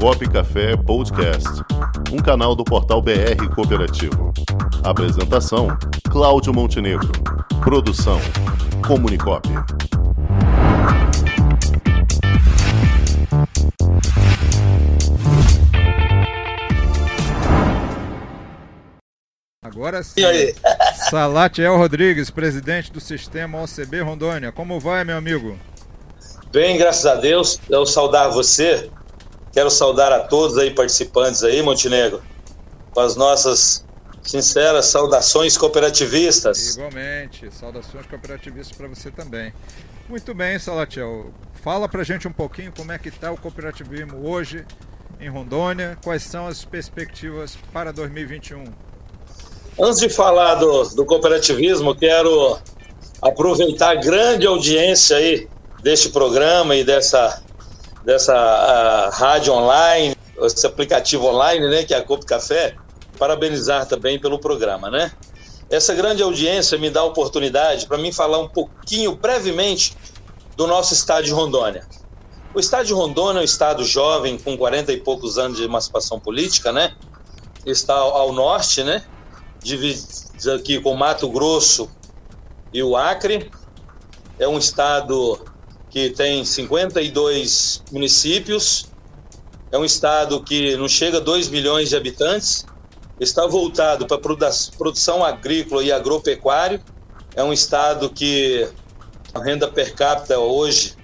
Comunicop Café Podcast, um canal do portal BR Cooperativo. Apresentação: Cláudio Montenegro. Produção: Comunicop. Agora sim. E aí? Salatiel Rodrigues, presidente do sistema OCB Rondônia. Como vai, meu amigo? Bem, graças a Deus. Eu saudar você. Quero saudar a todos aí participantes aí, Montenegro, com as nossas sinceras saudações cooperativistas. Igualmente, saudações cooperativistas para você também. Muito bem, Salatiel. Fala pra gente um pouquinho como é que está o cooperativismo hoje em Rondônia, quais são as perspectivas para 2021. Antes de falar do, do cooperativismo, quero aproveitar a grande audiência aí deste programa e dessa, dessa rádio online, esse aplicativo online, né, que é a Copo Café, parabenizar também pelo programa, né? Essa grande audiência me dá a oportunidade para mim falar um pouquinho, brevemente, do nosso estado de Rondônia. O estado de Rondônia é um estado jovem, com 40 e poucos anos de emancipação política, né? Está ao norte, né? Divide aqui com Mato Grosso e o Acre. É um estado que tem 52 municípios, é um estado que não chega a 2 milhões de habitantes, está voltado para a produção agrícola e agropecuário, é um estado que a renda per capita hoje,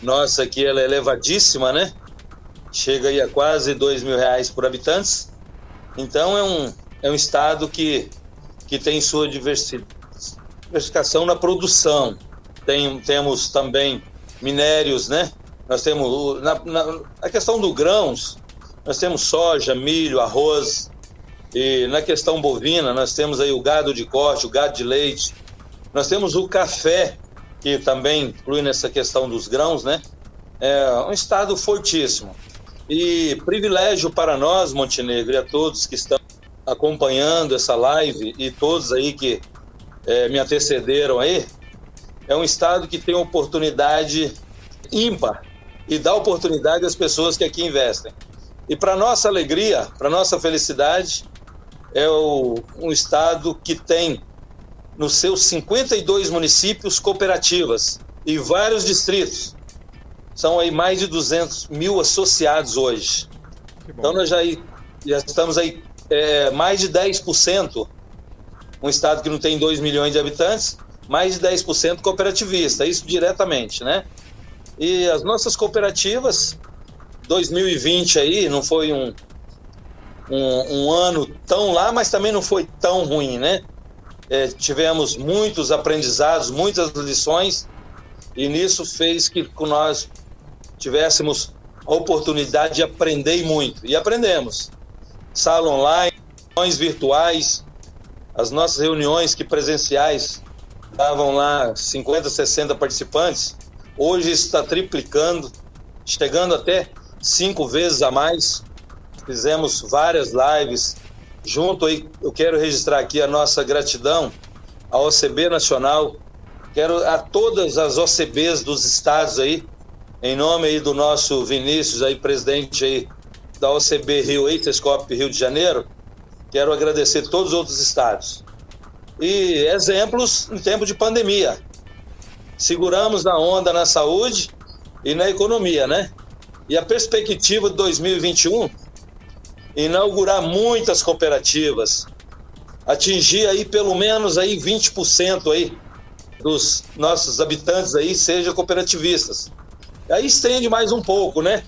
nossa aqui ela é elevadíssima, né? Chega aí a quase 2 mil reais por habitantes. Então é um, é um estado que, que tem sua diversificação na produção, tem, temos também minérios, né? Nós temos, na, na, a questão do grãos, nós temos soja, milho, arroz, e na questão bovina, nós temos aí o gado de corte, o gado de leite, nós temos o café, que também inclui nessa questão dos grãos, né? É um estado fortíssimo. E privilégio para nós, Montenegro, e a todos que estão acompanhando essa live e todos aí que é, me antecederam aí, é um estado que tem oportunidade ímpar e dá oportunidade às pessoas que aqui investem. E para nossa alegria, para nossa felicidade, é o, um estado que tem nos seus 52 municípios cooperativas e vários distritos. São aí mais de 200 mil associados hoje. Então nós já, já estamos aí é, mais de 10%, um estado que não tem 2 milhões de habitantes, mais de 10% cooperativista, isso diretamente, né? E as nossas cooperativas, 2020 aí, não foi um, um, um ano tão lá, mas também não foi tão ruim, né? É, tivemos muitos aprendizados, muitas lições, e nisso fez que nós tivéssemos a oportunidade de aprender muito. E aprendemos. Sala online, reuniões virtuais, as nossas reuniões que presenciais estavam lá 50, 60 participantes, hoje está triplicando, chegando até cinco vezes a mais. Fizemos várias lives junto aí. Eu quero registrar aqui a nossa gratidão à OCB Nacional. Quero a todas as OCBs dos estados aí, em nome aí do nosso Vinícius aí, presidente aí da OCB Rio Eitescop Rio de Janeiro. Quero agradecer todos os outros estados e exemplos em tempo de pandemia. Seguramos a onda na saúde e na economia, né? E a perspectiva de 2021 inaugurar muitas cooperativas, atingir aí pelo menos aí 20% aí dos nossos habitantes aí sejam cooperativistas. Aí estende mais um pouco, né?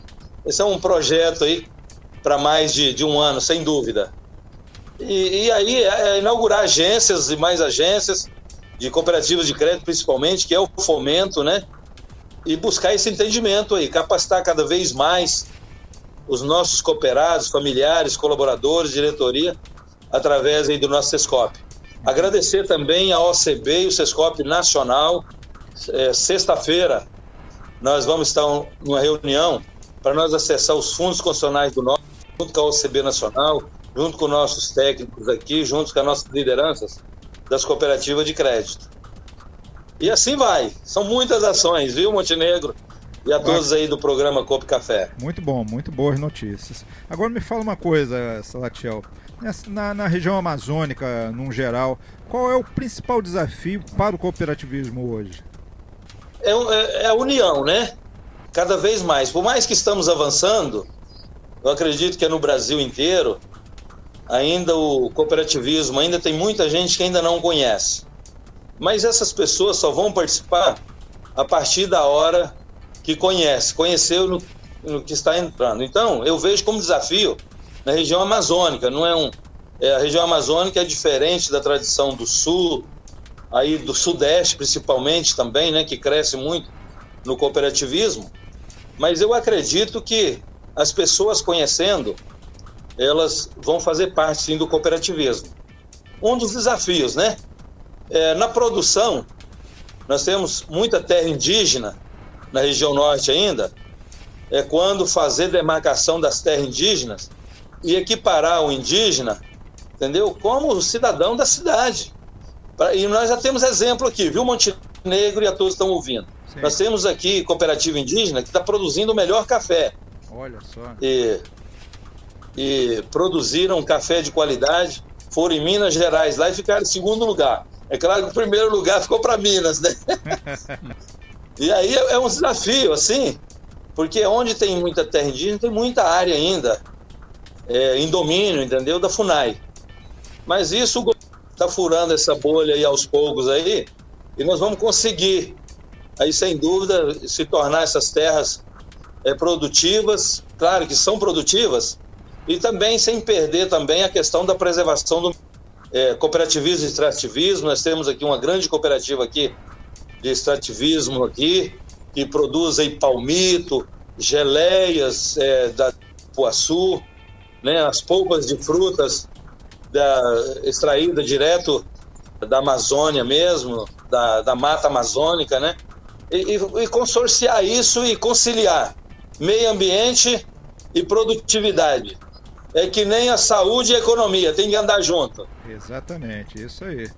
Esse é um projeto aí para mais de, de um ano, sem dúvida. E, e aí é, é inaugurar agências e mais agências de cooperativas de crédito, principalmente, que é o fomento, né? E buscar esse entendimento aí, capacitar cada vez mais os nossos cooperados, familiares, colaboradores, diretoria, através aí do nosso SESCOP. Agradecer também a OCB e o SESCOP Nacional. É, Sexta-feira nós vamos estar numa reunião para nós acessar os fundos constitucionais do nosso, junto com a OCB Nacional, junto com nossos técnicos aqui, junto com as nossas lideranças das cooperativas de crédito. E assim vai. São muitas ações, viu, Montenegro? e a todos aí do programa Copo Café. Muito bom, muito boas notícias. Agora me fala uma coisa, Salatiel. Na, na região amazônica, num geral, qual é o principal desafio para o cooperativismo hoje? É, é, é a união, né? Cada vez mais. Por mais que estamos avançando, eu acredito que é no Brasil inteiro, ainda o cooperativismo, ainda tem muita gente que ainda não conhece. Mas essas pessoas só vão participar a partir da hora que conhece, conheceu no, no que está entrando. Então, eu vejo como desafio na região amazônica, não é um é, a região amazônica é diferente da tradição do sul, aí do sudeste principalmente também, né, que cresce muito no cooperativismo. Mas eu acredito que as pessoas conhecendo, elas vão fazer parte sim do cooperativismo. Um dos desafios, né? É, na produção, nós temos muita terra indígena na região norte ainda. É quando fazer demarcação das terras indígenas e equiparar o indígena, entendeu? Como cidadão da cidade. E nós já temos exemplo aqui, viu, Montenegro e a todos estão ouvindo. Sim. Nós temos aqui cooperativa indígena que está produzindo o melhor café. Olha só. E, e produziram café de qualidade, foram em Minas Gerais lá e ficaram em segundo lugar. É claro que o primeiro lugar ficou para Minas, né? e aí é, é um desafio, assim, porque onde tem muita terra indígena, tem muita área ainda é, em domínio, entendeu? Da FUNAI. Mas isso está furando essa bolha aí aos poucos aí, e nós vamos conseguir, aí sem dúvida, se tornar essas terras é, produtivas, claro que são produtivas, e também sem perder também a questão da preservação do é, cooperativismo e extrativismo. Nós temos aqui uma grande cooperativa aqui de extrativismo aqui, que produz aí palmito, geleias é, da Poaçu, né, as polpas de frutas da, extraída direto da Amazônia mesmo, da, da mata amazônica, né? E, e, e consorciar isso e conciliar meio ambiente e produtividade. É que nem a saúde e a economia, tem que andar junto. Exatamente, isso aí.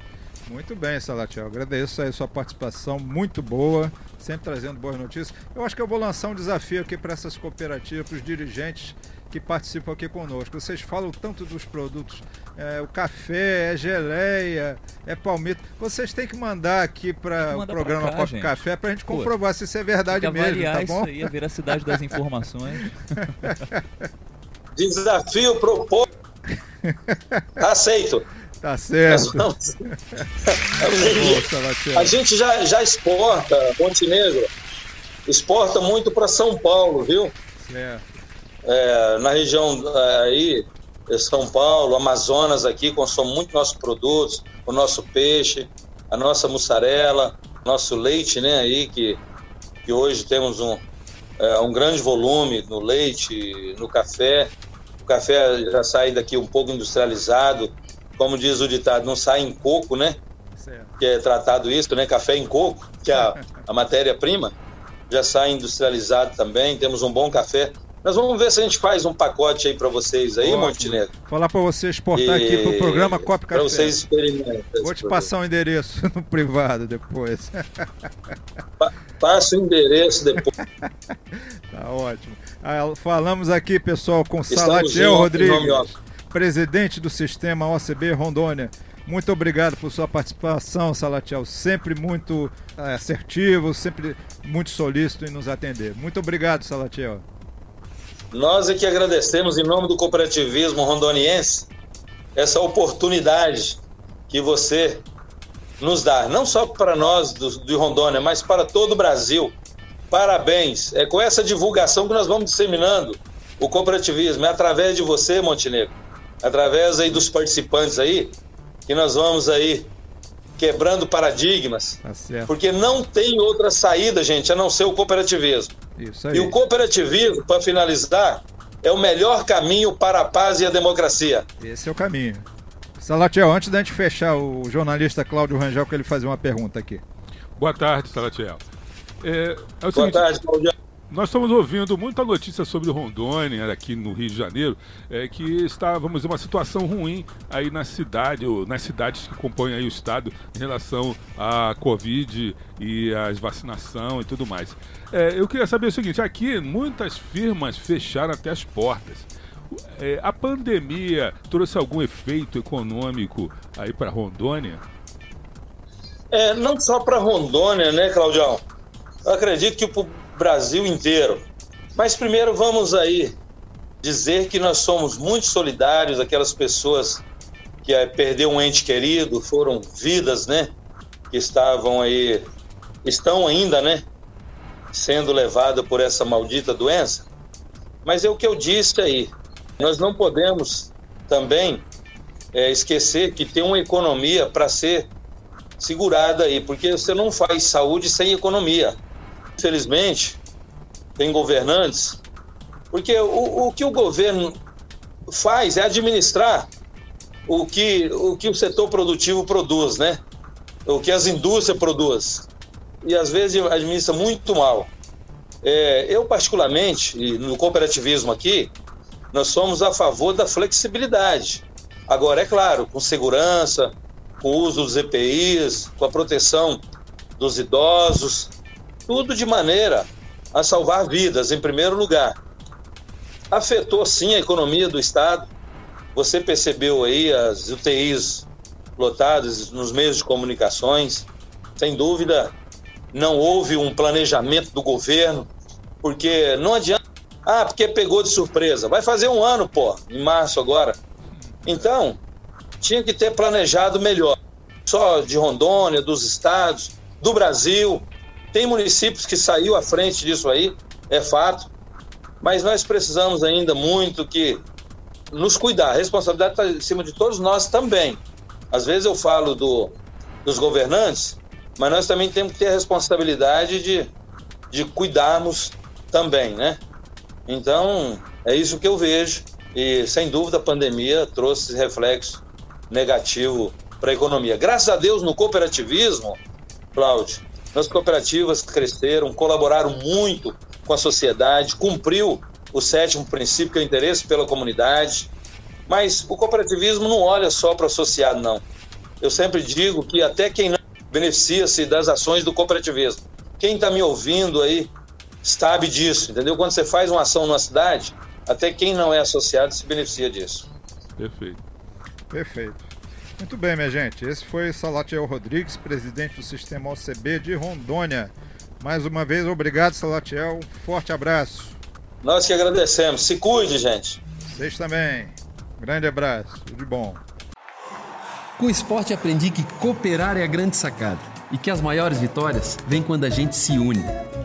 Muito bem, Salatiel. Agradeço a sua participação, muito boa, sempre trazendo boas notícias. Eu acho que eu vou lançar um desafio aqui para essas cooperativas, para os dirigentes que participam aqui conosco. Vocês falam tanto dos produtos, é, o café, é geleia, é palmito. Vocês têm que mandar aqui para o programa Copo Café para a gente comprovar Pô, se isso é verdade mesmo, tá bom? Isso aí, a veracidade das informações. Desafio proposto. Aceito. Tá certo. Vamos... a gente já, já exporta, Montenegro, exporta muito para São Paulo, viu? Certo é, na região é, aí, São Paulo, Amazonas aqui, consome muito nossos produtos, o nosso peixe, a nossa mussarela, nosso leite, né, aí, que, que hoje temos um, é, um grande volume no leite, no café. Café já sai daqui um pouco industrializado, como diz o ditado, não sai em coco, né? Que é tratado isso, né? Café em coco, que é a, a matéria-prima, já sai industrializado também. Temos um bom café nós vamos ver se a gente faz um pacote aí para vocês aí, Ótimo. Montenegro. Falar para você exportar e... aqui pro programa Cop Café. Para vocês experimentarem. Vou te passar o um endereço no privado depois. Pa passa o endereço depois. tá ótimo. Ah, falamos aqui, pessoal, com Salatiel Rodrigues, presidente do sistema OCB Rondônia. Muito obrigado por sua participação, Salatiel. Sempre muito é, assertivo, sempre muito solícito em nos atender. Muito obrigado, Salatiel. Nós é que agradecemos, em nome do cooperativismo rondoniense, essa oportunidade que você nos dá, não só para nós do, de Rondônia, mas para todo o Brasil. Parabéns. É com essa divulgação que nós vamos disseminando o cooperativismo. É através de você, Montenegro, através aí dos participantes aí, que nós vamos aí quebrando paradigmas. Tá porque não tem outra saída, gente, a não ser o cooperativismo. Isso aí. E o cooperativismo, para finalizar, é o melhor caminho para a paz e a democracia. Esse é o caminho. Salatiel, antes da gente fechar, o jornalista Cláudio Rangel quer ele fazer uma pergunta aqui. Boa tarde, Salatiel. É, é Boa seguinte, tarde, Cláudio. nós estamos ouvindo muita notícia sobre Rondônia aqui no Rio de Janeiro, é, que está, vamos dizer, uma situação ruim aí na cidade, ou nas cidades que compõem aí o estado em relação à Covid e às vacinação e tudo mais. É, eu queria saber o seguinte, aqui muitas firmas fecharam até as portas. É, a pandemia trouxe algum efeito econômico aí para Rondônia? É, não só para Rondônia, né, Claudião? Eu acredito que para o Brasil inteiro. Mas primeiro vamos aí dizer que nós somos muito solidários aquelas pessoas que é, perdeu um ente querido, foram vidas, né, que estavam aí, estão ainda, né, sendo levadas por essa maldita doença. Mas é o que eu disse aí. Nós não podemos também é, esquecer que tem uma economia para ser segurada aí, porque você não faz saúde sem economia. Infelizmente, tem governantes, porque o, o que o governo faz é administrar o que, o que o setor produtivo produz, né? O que as indústrias produzem. E às vezes administra muito mal. É, eu, particularmente, no cooperativismo aqui, nós somos a favor da flexibilidade. Agora, é claro, com segurança, com o uso dos EPIs, com a proteção dos idosos, tudo de maneira a salvar vidas, em primeiro lugar. Afetou sim a economia do Estado. Você percebeu aí as UTIs lotadas nos meios de comunicações. Sem dúvida, não houve um planejamento do governo, porque não adianta. Ah, porque pegou de surpresa. Vai fazer um ano, pô, em março agora. Então, tinha que ter planejado melhor. Só de Rondônia, dos estados, do Brasil. Tem municípios que saiu à frente disso aí, é fato. Mas nós precisamos ainda muito que nos cuidar. A responsabilidade está em cima de todos nós também. Às vezes eu falo do, dos governantes, mas nós também temos que ter a responsabilidade de, de cuidarmos também, né? Então, é isso que eu vejo. E, sem dúvida, a pandemia trouxe reflexo negativo para a economia. Graças a Deus, no cooperativismo, Cláudio, as cooperativas cresceram, colaboraram muito com a sociedade, cumpriu o sétimo princípio, que é o interesse pela comunidade. Mas o cooperativismo não olha só para o associado, não. Eu sempre digo que até quem não beneficia-se das ações do cooperativismo. Quem está me ouvindo aí sabe disso, entendeu? Quando você faz uma ação numa cidade, até quem não é associado se beneficia disso. Perfeito. Perfeito. Muito bem, minha gente. Esse foi Salatiel Rodrigues, presidente do Sistema OCB de Rondônia. Mais uma vez, obrigado, Salatiel. Um forte abraço. Nós que agradecemos. Se cuide, gente. Vocês também. Grande abraço. Tudo de bom. Com o esporte aprendi que cooperar é a grande sacada e que as maiores vitórias vêm quando a gente se une.